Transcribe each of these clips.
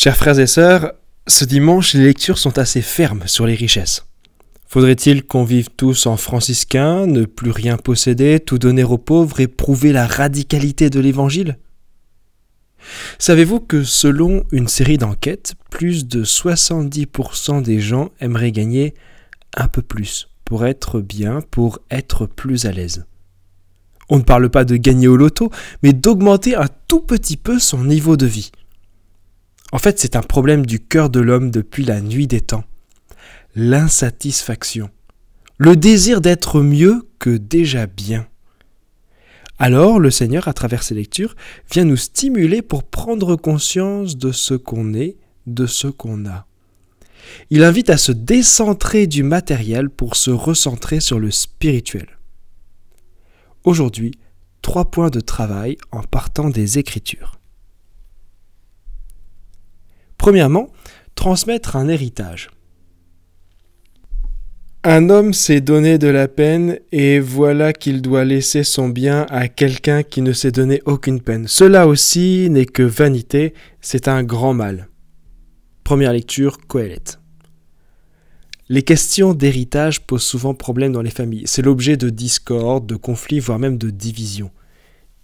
Chers frères et sœurs, ce dimanche, les lectures sont assez fermes sur les richesses. Faudrait-il qu'on vive tous en franciscain, ne plus rien posséder, tout donner aux pauvres et prouver la radicalité de l'Évangile? Savez-vous que selon une série d'enquêtes, plus de 70% des gens aimeraient gagner un peu plus pour être bien, pour être plus à l'aise? On ne parle pas de gagner au loto, mais d'augmenter un tout petit peu son niveau de vie. En fait, c'est un problème du cœur de l'homme depuis la nuit des temps. L'insatisfaction. Le désir d'être mieux que déjà bien. Alors le Seigneur, à travers ses lectures, vient nous stimuler pour prendre conscience de ce qu'on est, de ce qu'on a. Il invite à se décentrer du matériel pour se recentrer sur le spirituel. Aujourd'hui, trois points de travail en partant des Écritures. Premièrement, transmettre un héritage. Un homme s'est donné de la peine et voilà qu'il doit laisser son bien à quelqu'un qui ne s'est donné aucune peine. Cela aussi n'est que vanité, c'est un grand mal. Première lecture, Coëlette. Les questions d'héritage posent souvent problème dans les familles. C'est l'objet de discordes, de conflits, voire même de divisions.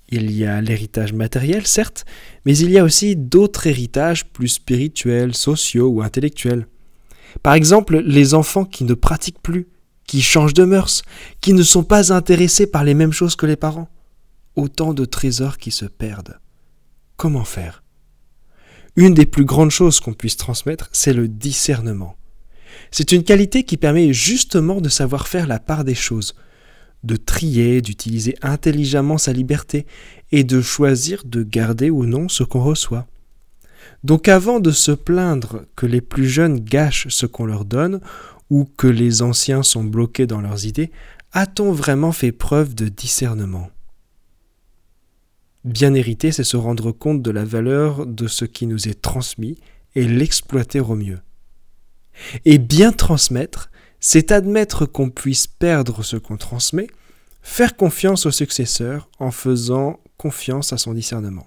Il y a l'héritage matériel, certes, mais il y a aussi d'autres héritages plus spirituels, sociaux ou intellectuels. Par exemple, les enfants qui ne pratiquent plus, qui changent de mœurs, qui ne sont pas intéressés par les mêmes choses que les parents. Autant de trésors qui se perdent. Comment faire? Une des plus grandes choses qu'on puisse transmettre, c'est le discernement. C'est une qualité qui permet justement de savoir faire la part des choses, de trier, d'utiliser intelligemment sa liberté et de choisir de garder ou non ce qu'on reçoit. Donc avant de se plaindre que les plus jeunes gâchent ce qu'on leur donne ou que les anciens sont bloqués dans leurs idées, a-t-on vraiment fait preuve de discernement? Bien hériter, c'est se rendre compte de la valeur de ce qui nous est transmis et l'exploiter au mieux. Et bien transmettre, c'est admettre qu'on puisse perdre ce qu'on transmet, faire confiance au successeur en faisant confiance à son discernement.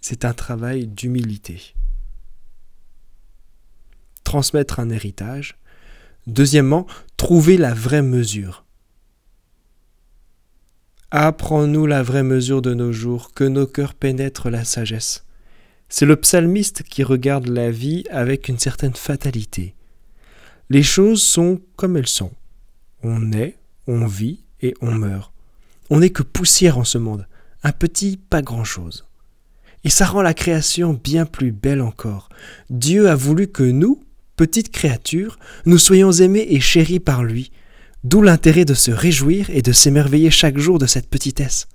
C'est un travail d'humilité. Transmettre un héritage. Deuxièmement, trouver la vraie mesure. Apprends-nous la vraie mesure de nos jours, que nos cœurs pénètrent la sagesse. C'est le psalmiste qui regarde la vie avec une certaine fatalité. Les choses sont comme elles sont. On naît, on vit et on meurt. On n'est que poussière en ce monde, un petit pas grand-chose. Et ça rend la création bien plus belle encore. Dieu a voulu que nous, petites créatures, nous soyons aimés et chéris par lui, d'où l'intérêt de se réjouir et de s'émerveiller chaque jour de cette petitesse.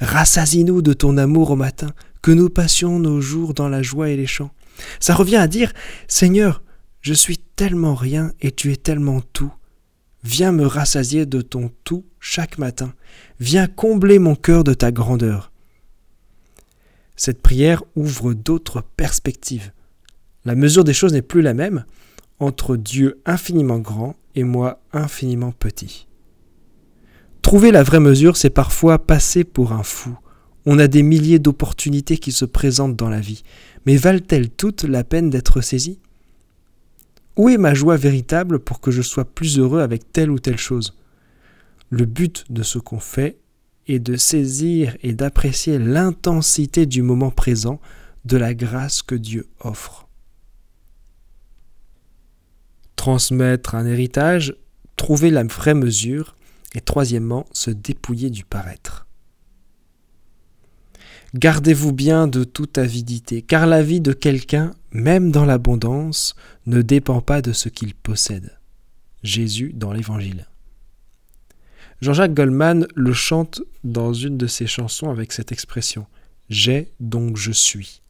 Rassasie-nous de ton amour au matin, que nous passions nos jours dans la joie et les chants. Ça revient à dire Seigneur, je suis tellement rien et tu es tellement tout. Viens me rassasier de ton tout chaque matin. Viens combler mon cœur de ta grandeur. Cette prière ouvre d'autres perspectives. La mesure des choses n'est plus la même entre Dieu infiniment grand et moi infiniment petit. Trouver la vraie mesure, c'est parfois passer pour un fou. On a des milliers d'opportunités qui se présentent dans la vie, mais valent-elles toutes la peine d'être saisies? Où est ma joie véritable pour que je sois plus heureux avec telle ou telle chose? Le but de ce qu'on fait est de saisir et d'apprécier l'intensité du moment présent de la grâce que Dieu offre. Transmettre un héritage, trouver la vraie mesure et troisièmement, se dépouiller du paraître. Gardez-vous bien de toute avidité, car la vie de quelqu'un, même dans l'abondance, ne dépend pas de ce qu'il possède. Jésus dans l'Évangile. Jean-Jacques Goldman le chante dans une de ses chansons avec cette expression J'ai donc je suis,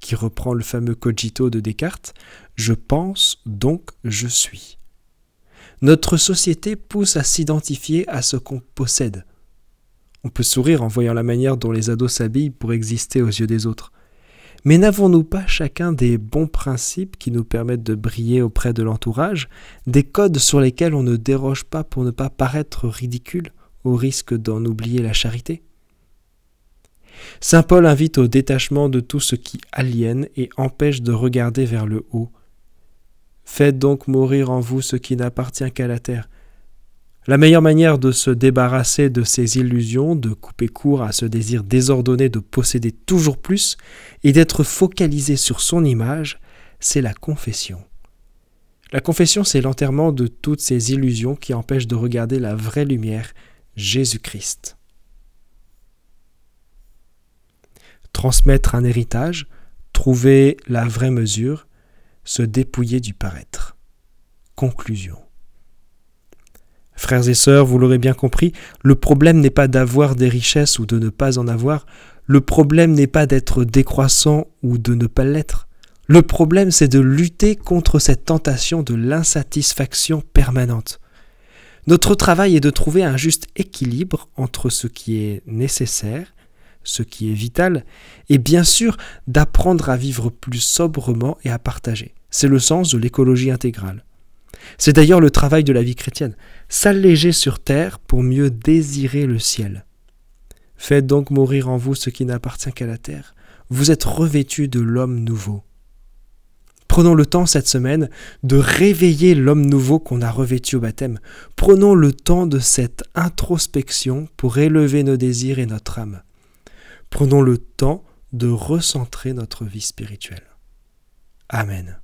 qui reprend le fameux cogito de Descartes Je pense donc je suis. Notre société pousse à s'identifier à ce qu'on possède, on peut sourire en voyant la manière dont les ados s'habillent pour exister aux yeux des autres. Mais n'avons-nous pas chacun des bons principes qui nous permettent de briller auprès de l'entourage, des codes sur lesquels on ne déroge pas pour ne pas paraître ridicule, au risque d'en oublier la charité? Saint Paul invite au détachement de tout ce qui aliène et empêche de regarder vers le haut. Faites donc mourir en vous ce qui n'appartient qu'à la terre. La meilleure manière de se débarrasser de ces illusions, de couper court à ce désir désordonné de posséder toujours plus et d'être focalisé sur son image, c'est la confession. La confession, c'est l'enterrement de toutes ces illusions qui empêchent de regarder la vraie lumière, Jésus-Christ. Transmettre un héritage, trouver la vraie mesure, se dépouiller du paraître. Conclusion. Frères et sœurs, vous l'aurez bien compris, le problème n'est pas d'avoir des richesses ou de ne pas en avoir, le problème n'est pas d'être décroissant ou de ne pas l'être. Le problème, c'est de lutter contre cette tentation de l'insatisfaction permanente. Notre travail est de trouver un juste équilibre entre ce qui est nécessaire, ce qui est vital, et bien sûr d'apprendre à vivre plus sobrement et à partager. C'est le sens de l'écologie intégrale. C'est d'ailleurs le travail de la vie chrétienne, s'alléger sur terre pour mieux désirer le ciel. Faites donc mourir en vous ce qui n'appartient qu'à la terre. Vous êtes revêtus de l'homme nouveau. Prenons le temps cette semaine de réveiller l'homme nouveau qu'on a revêtu au baptême. Prenons le temps de cette introspection pour élever nos désirs et notre âme. Prenons le temps de recentrer notre vie spirituelle. Amen.